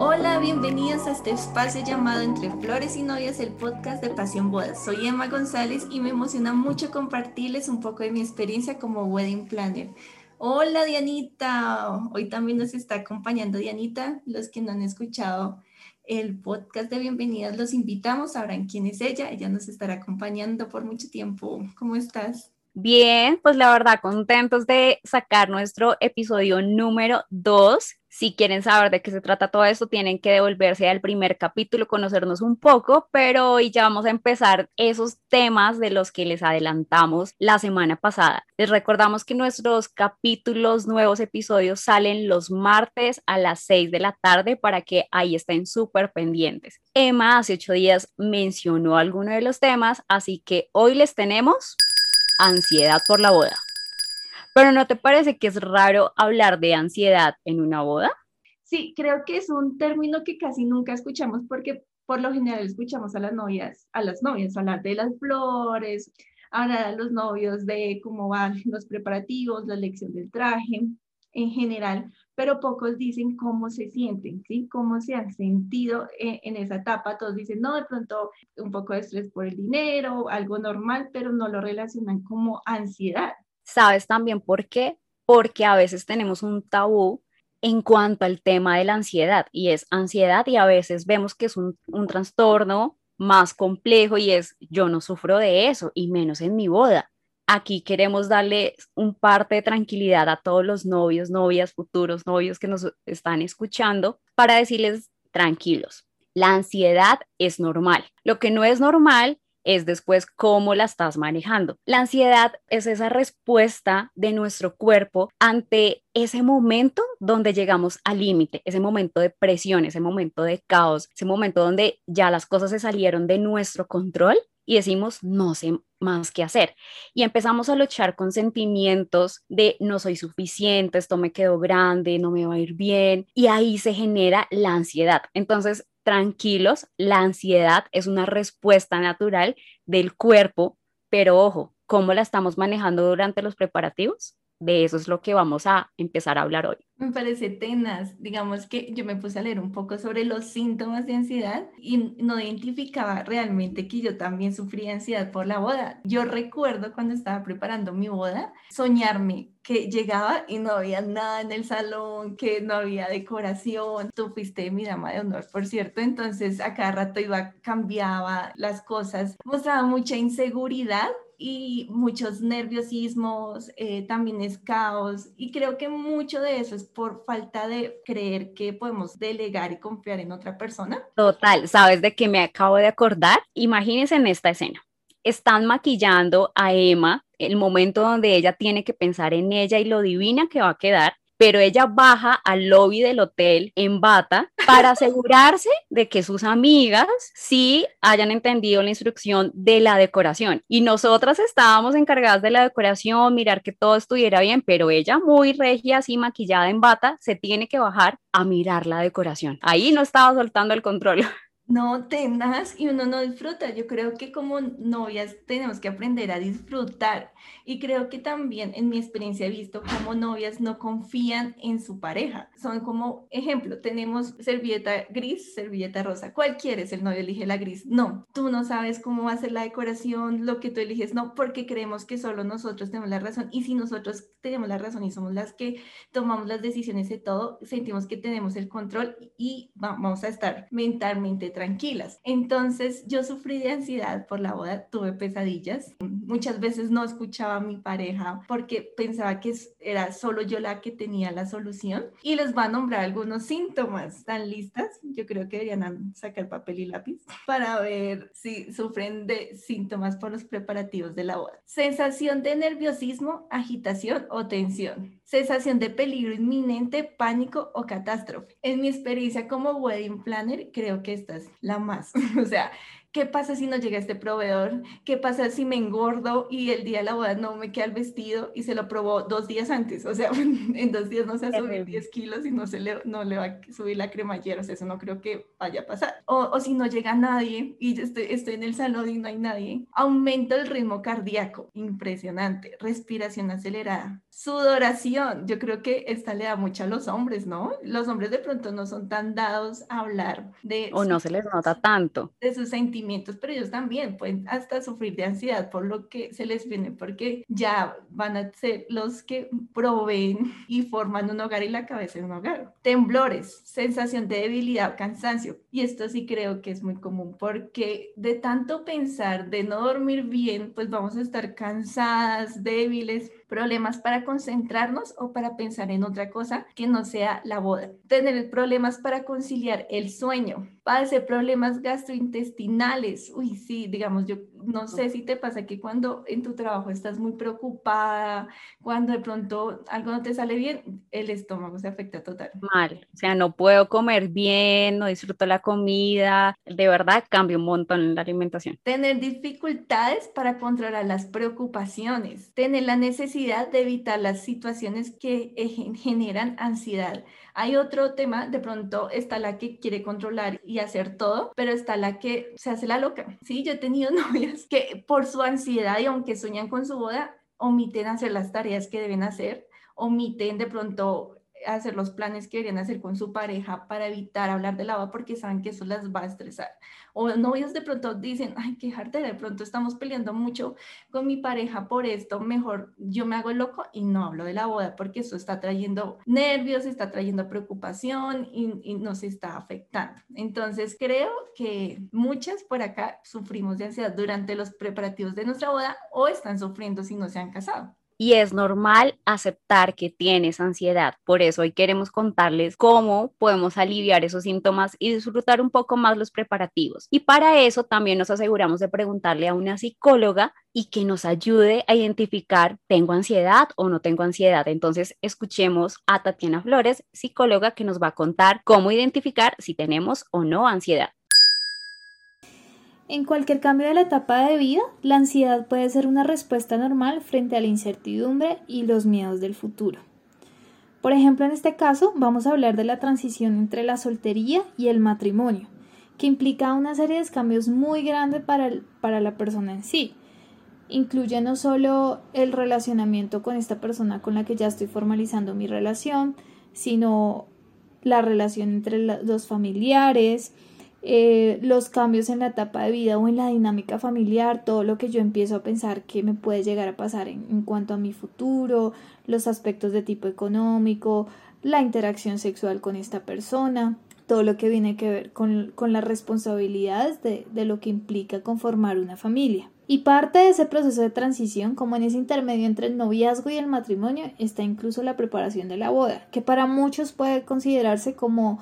Hola, bienvenidos a este espacio llamado Entre Flores y Novias, el podcast de Pasión Bodas. Soy Emma González y me emociona mucho compartirles un poco de mi experiencia como wedding planner. Hola Dianita, hoy también nos está acompañando Dianita. Los que no han escuchado el podcast de bienvenidas los invitamos, sabrán quién es ella, ella nos estará acompañando por mucho tiempo. ¿Cómo estás? Bien, pues la verdad, contentos de sacar nuestro episodio número 2. Si quieren saber de qué se trata todo esto, tienen que devolverse al primer capítulo, conocernos un poco, pero hoy ya vamos a empezar esos temas de los que les adelantamos la semana pasada. Les recordamos que nuestros capítulos, nuevos episodios salen los martes a las 6 de la tarde para que ahí estén súper pendientes. Emma hace ocho días mencionó alguno de los temas, así que hoy les tenemos ansiedad por la boda. Pero ¿no te parece que es raro hablar de ansiedad en una boda? Sí, creo que es un término que casi nunca escuchamos porque por lo general escuchamos a las novias, a las novias hablar de las flores, hablar a los novios de cómo van los preparativos, la elección del traje en general, pero pocos dicen cómo se sienten, ¿sí? Cómo se han sentido en, en, esa etapa. Todos dicen, no, de pronto un poco de estrés por el dinero, algo normal, pero no lo relacionan como ansiedad. ¿Sabes también por qué? Porque a veces tenemos un tabú en cuanto al tema de la ansiedad y es ansiedad y a veces vemos que es un, un trastorno más complejo y es yo no sufro de eso y menos en mi boda Aquí queremos darle un parte de tranquilidad a todos los novios, novias, futuros novios que nos están escuchando para decirles tranquilos. La ansiedad es normal. Lo que no es normal es después cómo la estás manejando. La ansiedad es esa respuesta de nuestro cuerpo ante ese momento donde llegamos al límite, ese momento de presión, ese momento de caos, ese momento donde ya las cosas se salieron de nuestro control y decimos, no sé más que hacer. Y empezamos a luchar con sentimientos de no soy suficiente, esto me quedó grande, no me va a ir bien. Y ahí se genera la ansiedad. Entonces, tranquilos, la ansiedad es una respuesta natural del cuerpo, pero ojo, ¿cómo la estamos manejando durante los preparativos? De eso es lo que vamos a empezar a hablar hoy. Me parece tenaz. Digamos que yo me puse a leer un poco sobre los síntomas de ansiedad y no identificaba realmente que yo también sufría ansiedad por la boda. Yo recuerdo cuando estaba preparando mi boda, soñarme que llegaba y no había nada en el salón, que no había decoración. Tú fuiste mi dama de honor, por cierto, entonces a cada rato iba, cambiaba las cosas, mostraba mucha inseguridad y muchos nerviosismos, eh, también es caos y creo que mucho de eso es por falta de creer que podemos delegar y confiar en otra persona. Total, ¿sabes de qué me acabo de acordar? Imagínense en esta escena. Están maquillando a Emma, el momento donde ella tiene que pensar en ella y lo divina que va a quedar pero ella baja al lobby del hotel en bata para asegurarse de que sus amigas sí hayan entendido la instrucción de la decoración. Y nosotras estábamos encargadas de la decoración, mirar que todo estuviera bien, pero ella muy regia, así maquillada en bata, se tiene que bajar a mirar la decoración. Ahí no estaba soltando el control. No, tenaz y uno no disfruta. Yo creo que como novias tenemos que aprender a disfrutar y creo que también en mi experiencia he visto como novias no confían en su pareja. Son como ejemplo, tenemos servilleta gris, servilleta rosa. ¿Cuál quieres? El novio elige la gris. No, tú no sabes cómo va a ser la decoración, lo que tú eliges, no, porque creemos que solo nosotros tenemos la razón y si nosotros tenemos la razón y somos las que tomamos las decisiones de todo, sentimos que tenemos el control y vamos a estar mentalmente tranquilas. Entonces yo sufrí de ansiedad por la boda, tuve pesadillas, muchas veces no escuchaba a mi pareja porque pensaba que era solo yo la que tenía la solución y les va a nombrar algunos síntomas. ¿Están listas? Yo creo que deberían sacar papel y lápiz para ver si sufren de síntomas por los preparativos de la boda. Sensación de nerviosismo, agitación o tensión sensación de peligro inminente, pánico o catástrofe. En mi experiencia como wedding planner, creo que esta es la más. o sea, ¿Qué pasa si no llega este proveedor? ¿Qué pasa si me engordo y el día de la boda no me queda el vestido y se lo probó dos días antes? O sea, en dos días no se va a subir 10 kilos y no, se le, no le va a subir la cremallera. O sea, eso no creo que vaya a pasar. O, o si no llega nadie y estoy, estoy en el salón y no hay nadie. Aumenta el ritmo cardíaco. Impresionante. Respiración acelerada. Sudoración. Yo creo que esta le da mucho a los hombres, ¿no? Los hombres de pronto no son tan dados a hablar de... O no se les nota tanto. De sus sentimientos, pero ellos también pueden hasta sufrir de ansiedad por lo que se les viene, porque ya van a ser los que proveen y forman un hogar y la cabeza en un hogar. Temblores, sensación de debilidad, cansancio. Y esto sí creo que es muy común, porque de tanto pensar, de no dormir bien, pues vamos a estar cansadas, débiles, problemas para concentrarnos o para pensar en otra cosa que no sea la boda. Tener problemas para conciliar el sueño, padecer problemas gastrointestinales. Uy, sí, digamos, yo no sé si te pasa que cuando en tu trabajo estás muy preocupada, cuando de pronto algo no te sale bien, el estómago se afecta total. Mal, o sea, no puedo comer bien, no disfruto la comida, de verdad cambia un montón la alimentación. Tener dificultades para controlar las preocupaciones, tener la necesidad de evitar las situaciones que generan ansiedad. Hay otro tema, de pronto está la que quiere controlar y hacer todo, pero está la que se hace la loca. Sí, yo he tenido novias que por su ansiedad y aunque sueñan con su boda, omiten hacer las tareas que deben hacer, omiten de pronto hacer los planes que deberían hacer con su pareja para evitar hablar de la boda porque saben que eso las va a estresar o novios de pronto dicen, ay, qué jarte, de pronto estamos peleando mucho con mi pareja por esto, mejor yo me hago loco y no hablo de la boda porque eso está trayendo nervios, está trayendo preocupación y, y nos está afectando. Entonces creo que muchas por acá sufrimos de ansiedad durante los preparativos de nuestra boda o están sufriendo si no se han casado y es normal aceptar que tienes ansiedad. Por eso hoy queremos contarles cómo podemos aliviar esos síntomas y disfrutar un poco más los preparativos. Y para eso también nos aseguramos de preguntarle a una psicóloga y que nos ayude a identificar, ¿tengo ansiedad o no tengo ansiedad? Entonces, escuchemos a Tatiana Flores, psicóloga, que nos va a contar cómo identificar si tenemos o no ansiedad. En cualquier cambio de la etapa de vida, la ansiedad puede ser una respuesta normal frente a la incertidumbre y los miedos del futuro. Por ejemplo, en este caso vamos a hablar de la transición entre la soltería y el matrimonio, que implica una serie de cambios muy grandes para, para la persona en sí. Incluye no solo el relacionamiento con esta persona con la que ya estoy formalizando mi relación, sino la relación entre los familiares, eh, los cambios en la etapa de vida o en la dinámica familiar, todo lo que yo empiezo a pensar que me puede llegar a pasar en, cuanto a mi futuro, los aspectos de tipo económico, la interacción sexual con esta persona, todo lo que viene que ver con, con las responsabilidades de, de lo que implica conformar una familia. Y parte de ese proceso de transición, como en ese intermedio entre el noviazgo y el matrimonio, está incluso la preparación de la boda, que para muchos puede considerarse como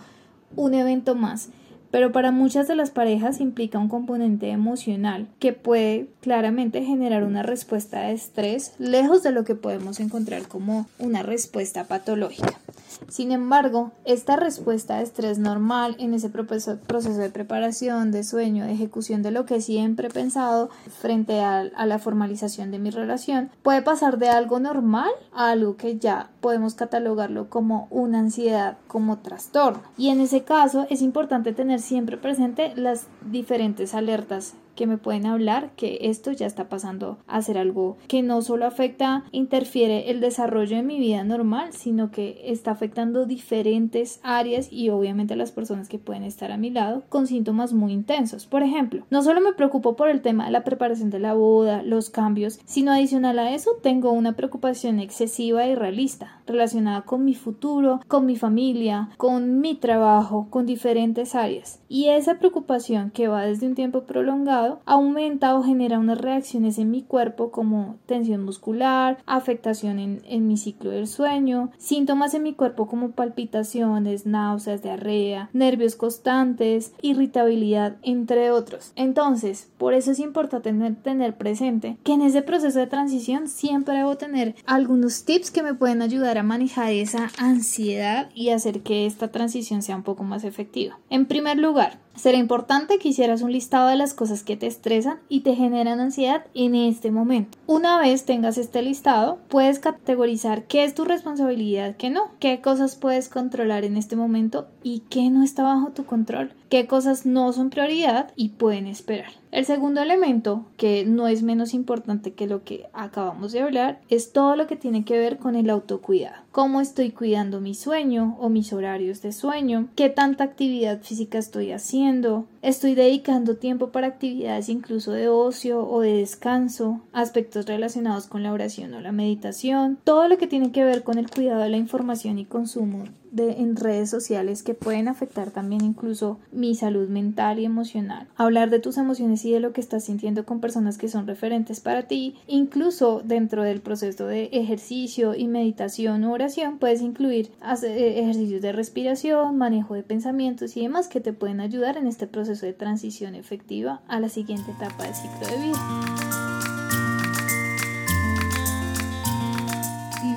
un evento más pero para muchas de las parejas implica un componente emocional que puede claramente generar una respuesta de estrés lejos de lo que podemos encontrar como una respuesta patológica. Sin embargo, esta respuesta de estrés normal en ese proceso, de preparación, de sueño, de ejecución de lo que siempre he pensado frente a, la formalización de mi relación, puede pasar de algo normal a algo que ya podemos catalogarlo como una ansiedad, como trastorno. Y en ese caso es importante tener siempre presente las diferentes alertas que me pueden hablar que esto ya está pasando a ser algo que no solo afecta, interfiere el desarrollo de mi vida normal, sino que está afectando diferentes áreas y obviamente las personas que pueden estar a mi lado con síntomas muy intensos. Por ejemplo, no solo me preocupo por el tema de la preparación de la boda, los cambios, sino adicional a eso tengo una preocupación excesiva y realista relacionada con mi futuro, con mi familia, con mi trabajo, con diferentes áreas. Y esa preocupación que va desde un tiempo prolongado aumenta o genera unas reacciones en mi cuerpo como tensión muscular, afectación en, en mi ciclo del sueño, síntomas en mi cuerpo como palpitaciones, náuseas, diarrea, nervios constantes, irritabilidad, entre otros. Entonces, por eso es importante tener, tener presente que en ese proceso de transición siempre debo tener algunos tips que me pueden ayudar a manejar esa ansiedad y hacer que esta transición sea un poco más efectiva. En primer lugar, Será importante que hicieras un listado de las cosas que te estresan y te generan ansiedad en este momento. Una vez tengas este listado, puedes categorizar qué es tu responsabilidad, qué no, qué cosas puedes controlar en este momento y qué no está bajo tu control, qué cosas no son prioridad y pueden esperar. El segundo elemento, que no es menos importante que lo que acabamos de hablar, es todo lo que tiene que ver con el autocuidado. Cómo estoy cuidando mi sueño o mis horarios de sueño, qué tanta actividad física estoy haciendo, estoy dedicando tiempo para actividades incluso de ocio o de descanso, aspectos relacionados con la oración o la meditación, todo lo que tiene que ver con el cuidado de la información y consumo en redes sociales que pueden afectar también incluso mi salud mental y emocional. Hablar de tus emociones y de lo que estás sintiendo con personas que son referentes para ti, incluso dentro del proceso de ejercicio y meditación o oración, puedes incluir eh, ejercicios de respiración, manejo de pensamientos y demás que te pueden ayudar en este proceso de transición efectiva a la siguiente etapa del ciclo de vida.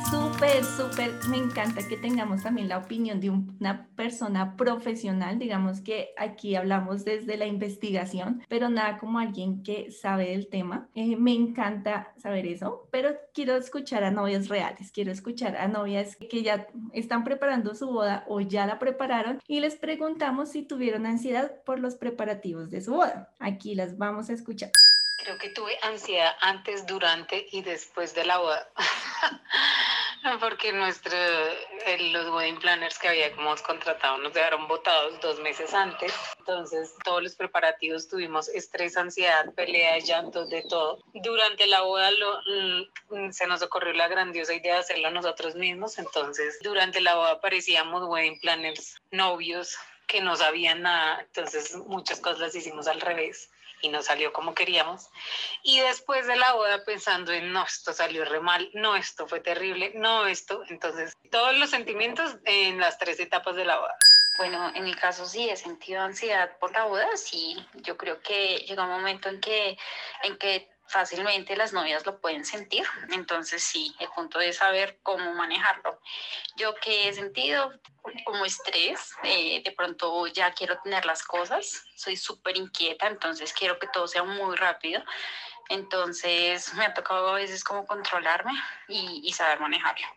Súper, súper, me encanta que tengamos también la opinión de una persona profesional, digamos que aquí hablamos desde la investigación, pero nada como alguien que sabe del tema. Eh, me encanta saber eso, pero quiero escuchar a novias reales, quiero escuchar a novias que ya están preparando su boda o ya la prepararon y les preguntamos si tuvieron ansiedad por los preparativos de su boda. Aquí las vamos a escuchar. Creo que tuve ansiedad antes, durante y después de la boda. Porque nuestro, los wedding planners que habíamos contratado nos dejaron votados dos meses antes. Entonces, todos los preparativos tuvimos estrés, ansiedad, pelea, llantos, de todo. Durante la boda lo, mm, se nos ocurrió la grandiosa idea de hacerlo nosotros mismos. Entonces, durante la boda parecíamos wedding planners novios que no sabían nada. Entonces, muchas cosas las hicimos al revés y no salió como queríamos. Y después de la boda pensando en, no, esto salió re mal, no, esto fue terrible, no, esto. Entonces, todos los sentimientos en las tres etapas de la boda. Bueno, en mi caso sí he sentido ansiedad por la boda, sí. Yo creo que llega un momento en que, en que fácilmente las novias lo pueden sentir. Entonces sí, el punto es saber cómo manejarlo. Yo que he sentido como estrés, eh, de pronto ya quiero tener las cosas, soy súper inquieta, entonces quiero que todo sea muy rápido. Entonces me ha tocado a veces como controlarme y, y saber manejarlo.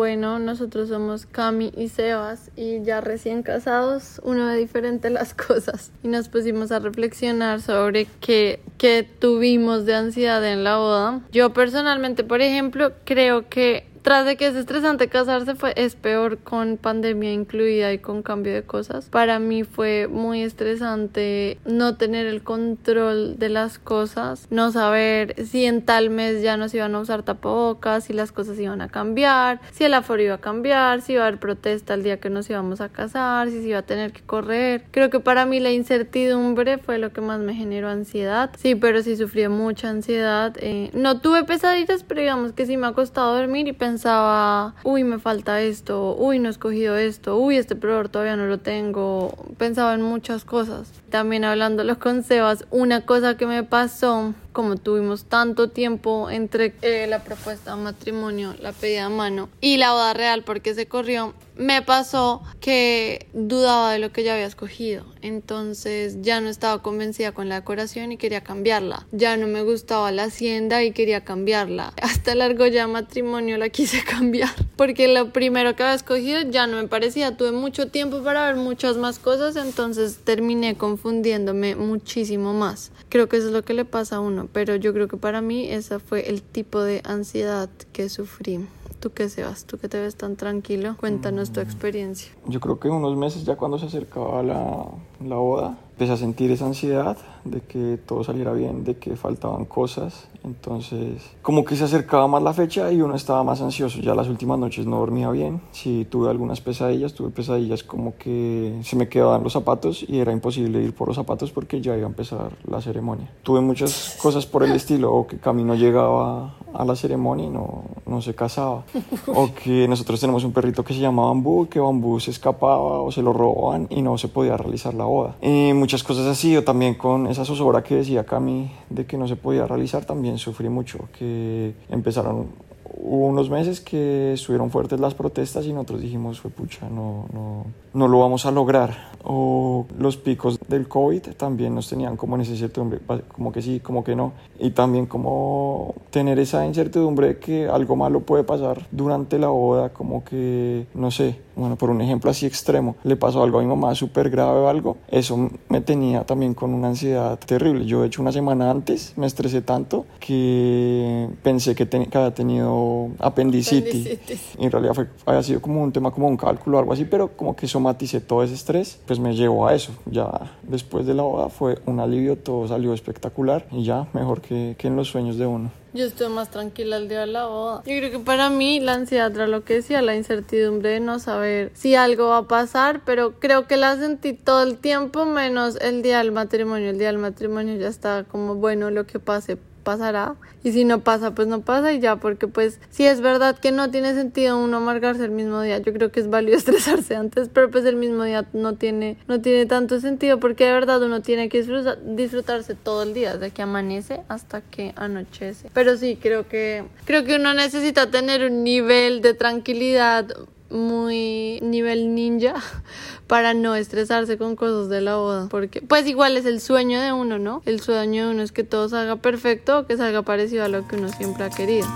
Bueno, nosotros somos Cami y Sebas y ya recién casados, uno ve diferente las cosas y nos pusimos a reflexionar sobre qué, qué tuvimos de ansiedad en la boda. Yo personalmente, por ejemplo, creo que tras de que es estresante casarse, fue, es peor con pandemia incluida y con cambio de cosas. Para mí fue muy estresante no tener el control de las cosas, no saber si en tal mes ya no se iban a usar tapabocas, si las cosas iban a cambiar, si el aforo iba a cambiar, si iba a haber protesta el día que nos íbamos a casar, si se iba a tener que correr. Creo que para mí la incertidumbre fue lo que más me generó ansiedad. Sí, pero sí sufrí mucha ansiedad. Eh, no tuve pesadillas, pero digamos que sí me ha costado dormir y pensar pensaba, uy, me falta esto, uy, no he escogido esto, uy, este proveedor todavía no lo tengo. Pensaba en muchas cosas. También hablándolo con Sebas, una cosa que me pasó, como tuvimos tanto tiempo entre eh, la propuesta de matrimonio, la pedida a mano y la boda real porque se corrió, me pasó que dudaba de lo que ya había escogido. Entonces ya no estaba convencida con la decoración y quería cambiarla. Ya no me gustaba la hacienda y quería cambiarla. Hasta el ya matrimonio la quise cambiar. Porque lo primero que había escogido ya no me parecía. Tuve mucho tiempo para ver muchas más cosas. Entonces terminé confundiéndome muchísimo más. Creo que eso es lo que le pasa a uno. Pero yo creo que para mí ese fue el tipo de ansiedad que sufrí. ¿Tú qué Sebas? ¿Tú que te ves tan tranquilo? Cuéntanos tu experiencia. Yo creo que unos meses ya cuando se acercaba la, la boda, empecé a sentir esa ansiedad de que todo saliera bien, de que faltaban cosas. Entonces, como que se acercaba más la fecha y uno estaba más ansioso. Ya las últimas noches no dormía bien. Sí, tuve algunas pesadillas, tuve pesadillas como que se me quedaban los zapatos y era imposible ir por los zapatos porque ya iba a empezar la ceremonia. Tuve muchas cosas por el estilo, o que Camino llegaba a la ceremonia y no, no se casaba. O que nosotros tenemos un perrito que se llama Bambú, que Bambú se escapaba o se lo robaban y no se podía realizar la boda. Y muchas cosas así, o también con esa zozobra que decía Cami de que no se podía realizar, también sufrí mucho, que empezaron hubo unos meses que estuvieron fuertes las protestas y nosotros dijimos, fue pucha, no, no, no lo vamos a lograr. O los picos del COVID también nos tenían como en esa incertidumbre, como que sí, como que no. Y también como tener esa incertidumbre de que algo malo puede pasar durante la boda, como que, no sé, bueno, por un ejemplo así extremo, le pasó algo a mi mamá súper grave o algo, eso me tenía también con una ansiedad terrible. Yo, de hecho, una semana antes me estresé tanto que pensé que, que había tenido apendicitis. Y en realidad fue, había sido como un tema, como un cálculo o algo así, pero como que somaticé todo ese estrés, pues me llevó a eso. Ya después de la boda fue un alivio, todo salió espectacular y ya mejor que, que en los sueños de uno. Yo estoy más tranquila el día de la boda. Yo creo que para mí la ansiedad era lo que decía, la incertidumbre de no saber si algo va a pasar, pero creo que la sentí todo el tiempo menos el día del matrimonio. El día del matrimonio ya está como bueno lo que pase pasará. Y si no pasa pues no pasa y ya porque pues si es verdad que no tiene sentido uno amargarse el mismo día yo creo que es válido estresarse antes pero pues el mismo día no tiene no tiene tanto sentido porque de verdad uno tiene que disfrutarse todo el día desde que amanece hasta que anochece. Pero sí creo que creo que uno necesita tener un nivel de tranquilidad muy nivel ninja para no estresarse con cosas de la boda. Porque, pues igual es el sueño de uno, ¿no? El sueño de uno es que todo salga perfecto o que salga parecido a lo que uno siempre ha querido.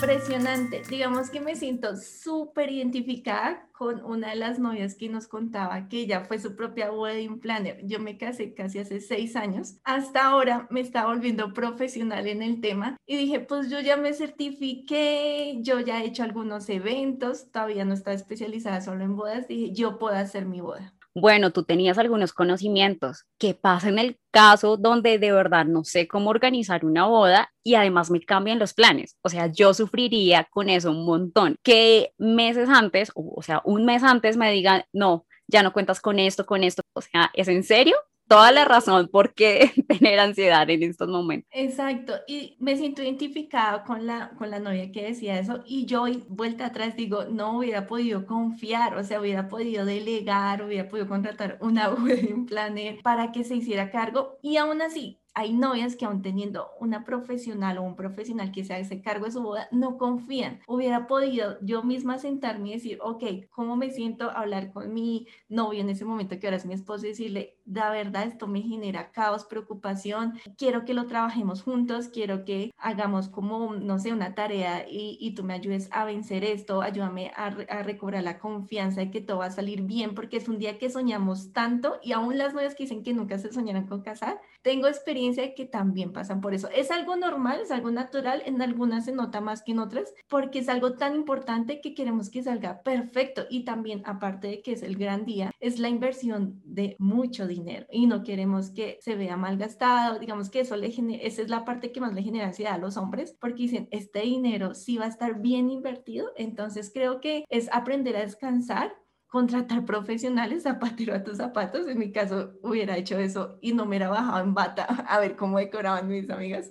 Impresionante. Digamos que me siento súper identificada con una de las novias que nos contaba que ella fue su propia wedding planner. Yo me casé casi hace seis años. Hasta ahora me estaba volviendo profesional en el tema y dije, pues yo ya me certifiqué, yo ya he hecho algunos eventos, todavía no estaba especializada solo en bodas. Dije, yo puedo hacer mi boda bueno, tú tenías algunos conocimientos. ¿Qué pasa en el caso donde de verdad no sé cómo organizar una boda y además me cambian los planes? O sea, yo sufriría con eso un montón. Que meses antes, o sea, un mes antes me digan, no, ya no cuentas con esto, con esto. O sea, ¿es en serio? Toda la razón por qué tener ansiedad en estos momentos. Exacto, y me siento identificada con la, con la novia que decía eso y yo vuelta atrás digo, no hubiera podido confiar, o sea, hubiera podido delegar, hubiera podido contratar una wedding planner para que se hiciera cargo y aún así hay novias que aún teniendo una profesional o un profesional que se hace cargo de su boda, no confían. Hubiera podido yo misma sentarme y decir, ok, ¿cómo me siento? Hablar con mi novio en ese momento que ahora es mi esposo y decirle, la verdad, esto me genera caos, preocupación, quiero que lo trabajemos juntos, quiero que hagamos como, no sé, una tarea y, y tú me ayudes a vencer esto, ayúdame a, a recobrar la confianza de que todo va a salir bien, porque es un día que soñamos tanto y aún las novias que dicen que nunca se soñaron con casar, tengo experiencia que también pasan por eso. Es algo normal, es algo natural, en algunas se nota más que en otras, porque es algo tan importante que queremos que salga perfecto. Y también, aparte de que es el gran día, es la inversión de mucho dinero y no queremos que se vea mal gastado. Digamos que eso le genera, esa es la parte que más le genera ansiedad a los hombres, porque dicen, este dinero sí va a estar bien invertido. Entonces creo que es aprender a descansar contratar profesionales, zapatero a tus zapatos. En mi caso hubiera hecho eso y no me hubiera bajado en bata a ver cómo decoraban mis amigas.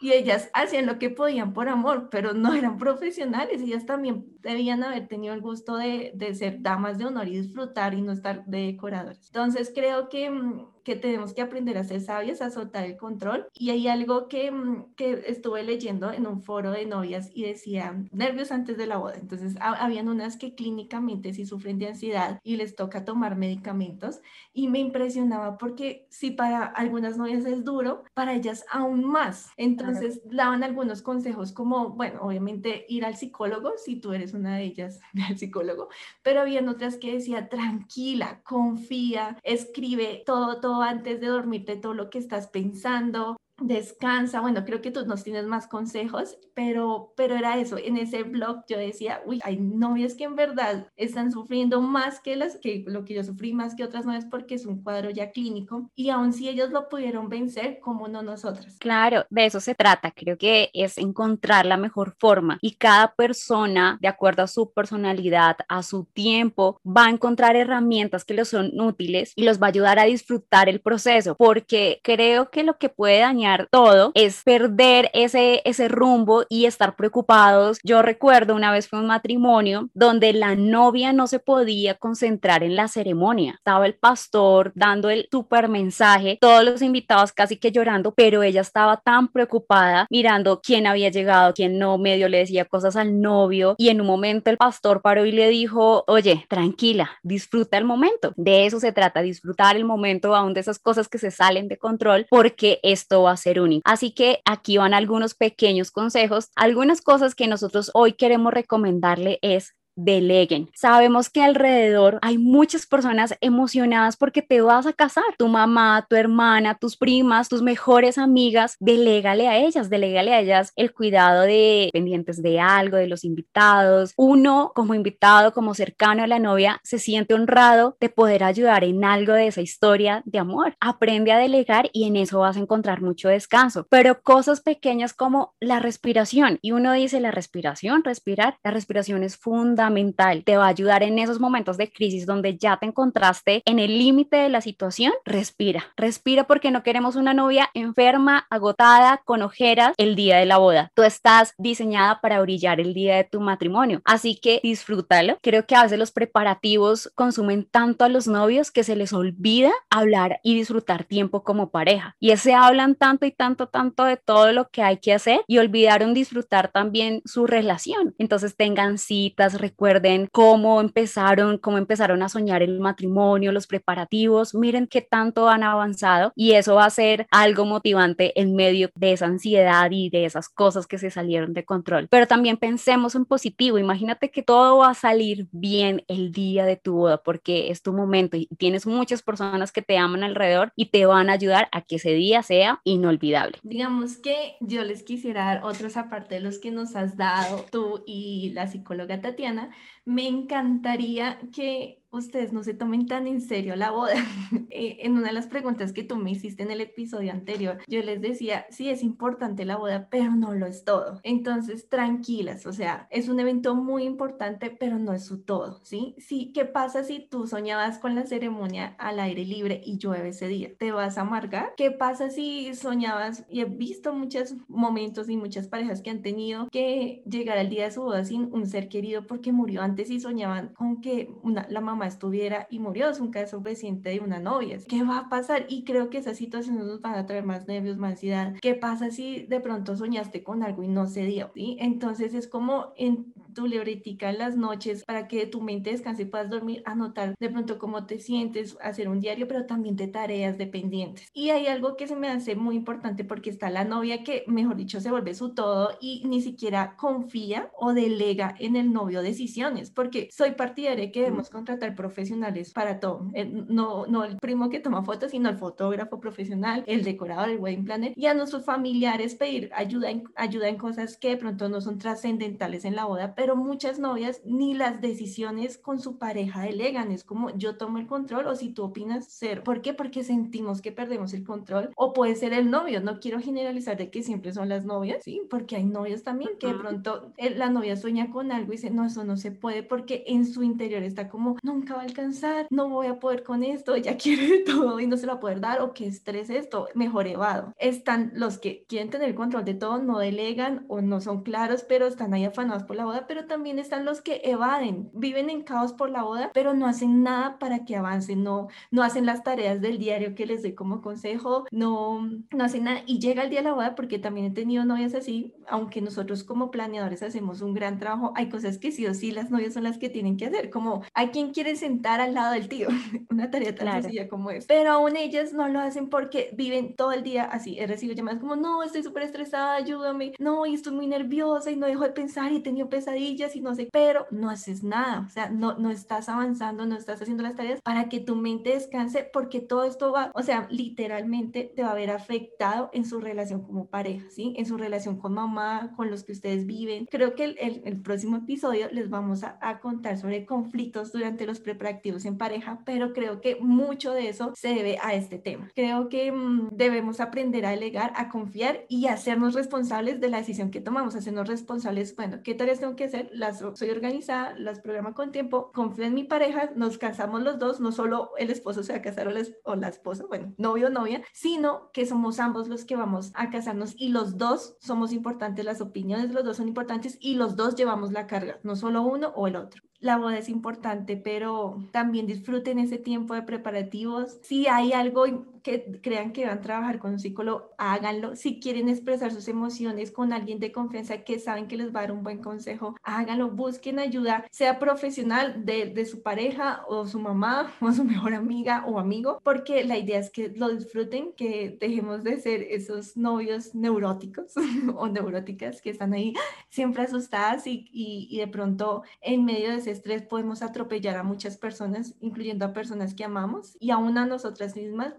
Y ellas hacían lo que podían por amor, pero no eran profesionales. Ellas también debían haber tenido el gusto de, de ser damas de honor y disfrutar y no estar de decoradores. Entonces creo que mm, que tenemos que aprender a ser sabias, a soltar el control. Y hay algo que, mm, que estuve leyendo en un foro de novias y decía nervios antes de la boda. Entonces, habían unas que clínicamente sí sufren de ansiedad y les toca tomar medicamentos. Y me impresionaba porque si para algunas novias es duro, para ellas aún más. Entonces, daban algunos consejos como, bueno, obviamente ir al psicólogo, si tú eres una de ellas, al psicólogo, pero habían otras que decía, tranquila, confía, escribe todo, todo antes de dormirte todo lo que estás pensando, descansa. Bueno, creo que tú nos tienes más consejos, pero, pero era eso. En ese blog yo decía, uy, hay novias que en verdad están sufriendo más que las que lo que yo sufrí más que otras novias porque es un cuadro ya clínico y aun si ellos lo pudieron vencer, como no nosotras. Claro, de eso se trata. Creo que es encontrar la mejor forma y cada persona, de acuerdo a su personalidad, a su tiempo, va a encontrar herramientas que les son útiles y los va a ayudar a disfrutar el proceso, porque creo que lo que puede dañar planear todo, es perder ese, ese rumbo y estar preocupados. Yo recuerdo una vez fue un matrimonio donde la novia no se podía concentrar en la ceremonia. Estaba el pastor dando el super mensaje, todos los invitados casi que llorando, pero ella estaba tan preocupada mirando quién había llegado, quién no, medio le decía cosas al novio y en un momento el pastor paró y le dijo, oye, tranquila, disfruta el momento. De eso se trata, disfrutar el momento aún de esas cosas que se salen de control porque esto va a ser. Así que aquí van algunos pequeños consejos, algunas cosas que nosotros hoy queremos recomendarle es deleguen. Sabemos que alrededor hay muchas personas emocionadas porque te vas a casar. Tu mamá, tu hermana, tus primas, tus mejores amigas, delégale a ellas, delégale a ellas el cuidado de pendientes de algo, de los invitados. Uno como invitado, como cercano a la novia, se siente honrado de poder ayudar en algo de esa historia de amor. Aprende a delegar y en eso vas a encontrar mucho descanso. Pero cosas pequeñas como la respiración. Y uno dice, la respiración, respirar, la respiración es fundamental fundamental, te va a ayudar en esos momentos de crisis donde ya te encontraste en el límite de la situación, respira, respira porque no queremos una novia enferma, agotada, con ojeras el día de la boda. Tú estás diseñada para brillar el día de tu matrimonio, así que disfrútalo. Creo que a veces los preparativos consumen tanto a los novios que se les olvida hablar y disfrutar tiempo como pareja. Y se hablan tanto y tanto, tanto de todo lo que hay que hacer y olvidaron disfrutar también su relación. Entonces tengan citas, recuerden cómo empezaron, cómo empezaron a soñar el matrimonio, los preparativos, miren qué tanto han avanzado y eso va a ser algo motivante en medio de esa ansiedad y de esas cosas que se salieron de control. Pero también pensemos en positivo, imagínate que todo va a salir bien el día de tu boda porque es tu momento y tienes muchas personas que te aman alrededor y te van a ayudar a que ese día sea inolvidable. Digamos que yo les quisiera dar otros aparte de los que nos has dado tú y la psicóloga Tatiana me encantaría que ustedes no se tomen tan en serio la boda. Eh, en una de las preguntas que tú me hiciste en el episodio anterior, yo les decía, sí es importante la boda, pero no lo es todo. Entonces, tranquilas, o sea, es un evento muy importante, pero no es su todo, ¿sí? Sí, ¿qué pasa si tú soñabas con la ceremonia al aire libre y llueve ese día? ¿Te vas a amargar? ¿Qué pasa si soñabas, y he visto muchos momentos y muchas parejas que han tenido que llegar al día de su boda sin un ser querido porque murió antes y soñaban con que una, la mamá estuviera y murió. Es un caso reciente de una novia. ¿Qué va a pasar? Y creo que esas situaciones nos van a traer más nervios, más ansiedad. ¿Qué pasa si de pronto soñaste con algo y no se dio? ¿sí? Entonces es como en tu libretica en las noches para que tu mente descanse y puedas dormir, anotar de pronto cómo te sientes, hacer un diario, pero también de tareas dependientes. Y hay algo que se me hace muy importante porque está la novia que, mejor dicho, se vuelve su todo y ni siquiera confía o delega en el novio decisiones, porque soy partidaria que debemos contratar profesionales para todo. Eh, no, no el primo que toma fotos, sino el fotógrafo profesional, el decorador, el wedding planner, y a nuestros familiares pedir ayuda en, ayuda en cosas que de pronto no son trascendentales en la boda, pero muchas novias ni las decisiones con su pareja delegan. Es como yo tomo el control o si tú opinas ser. ¿Por qué? Porque sentimos que perdemos el control o puede ser el novio. No quiero generalizar de que siempre son las novias, ¿sí? Porque hay novios también que de pronto eh, la novia sueña con algo y dice, no, eso no se puede porque en su interior está como, nunca va a alcanzar, no voy a poder con esto, ya quiere todo y no se lo va a poder dar o qué estrés esto, mejor evado. Están los que quieren tener control de todo, no delegan o no son claros, pero están ahí afanados por la boda, pero también están los que evaden, viven en caos por la boda, pero no hacen nada para que avancen, no, no hacen las tareas del diario que les doy como consejo, no, no hacen nada y llega el día de la boda porque también he tenido novias así, aunque nosotros como planeadores hacemos un gran trabajo, hay cosas que sí o sí las novias son las que tienen que hacer, como hay quien quiere sentar al lado del tío, una tarea tan sencilla como es. Pero aún ellas no lo hacen porque viven todo el día así. He recibido llamadas como, no, estoy súper estresada, ayúdame, no, y estoy muy nerviosa y no dejo de pensar y he tenido pesadillas y no sé, pero no haces nada, o sea, no, no estás avanzando, no estás haciendo las tareas para que tu mente descanse porque todo esto va, o sea, literalmente te va a ver afectado en su relación como pareja, ¿sí? En su relación con mamá, con los que ustedes viven. Creo que el, el, el próximo episodio les vamos a, a contar sobre conflictos durante los preparativos en pareja, pero creo que mucho de eso se debe a este tema. Creo que mmm, debemos aprender a delegar, a confiar y hacernos responsables de la decisión que tomamos, hacernos responsables, bueno, ¿qué tareas tengo que hacer, las soy organizada, las programa con tiempo, confío en mi pareja, nos casamos los dos, no solo el esposo se va a casar o la, o la esposa, bueno, novio o novia, sino que somos ambos los que vamos a casarnos y los dos somos importantes, las opiniones de los dos son importantes y los dos llevamos la carga, no solo uno o el otro la boda es importante, pero también disfruten ese tiempo de preparativos. Si hay algo que crean que van a trabajar con un psicólogo, háganlo. Si quieren expresar sus emociones con alguien de confianza que saben que les va a dar un buen consejo, háganlo. Busquen ayuda, sea profesional de, de su pareja o su mamá o su mejor amiga o amigo, porque la idea es que lo disfruten, que dejemos de ser esos novios neuróticos o neuróticas que están ahí siempre asustadas y, y, y de pronto en medio de ese estrés podemos atropellar a muchas personas, incluyendo a personas que amamos y aún a nosotras mismas.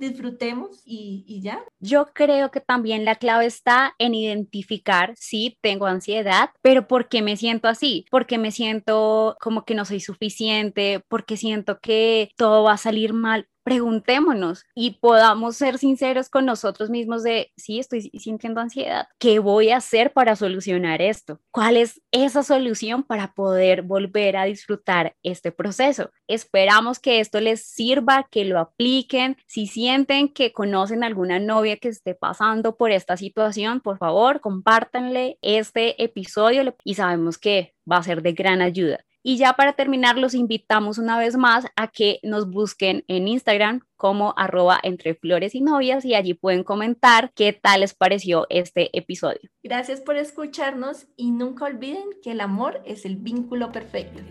Y, ya. Yo creo que también la clave está en identificar si tengo ansiedad, pero ¿por qué me siento así? Porque me siento como que no soy suficiente, porque siento que todo va a salir mal preguntémonos y podamos ser sinceros con nosotros mismos de, sí, estoy sintiendo ansiedad, ¿qué voy a hacer para solucionar esto? ¿Cuál es esa solución para poder volver a disfrutar este proceso? Esperamos que esto les sirva, que lo apliquen. Si sienten que conocen alguna novia que esté pasando por esta situación, por favor, compártanle este episodio y sabemos que va a ser de gran ayuda. Y ya para terminar, los invitamos una vez más a que nos busquen en Instagram como arroba entre flores y novias y allí pueden comentar qué tal les pareció este episodio. Gracias por escucharnos y nunca olviden que el amor es el vínculo perfecto.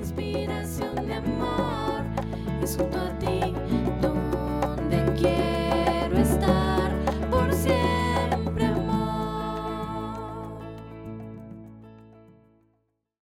inspiración de amor, a ti.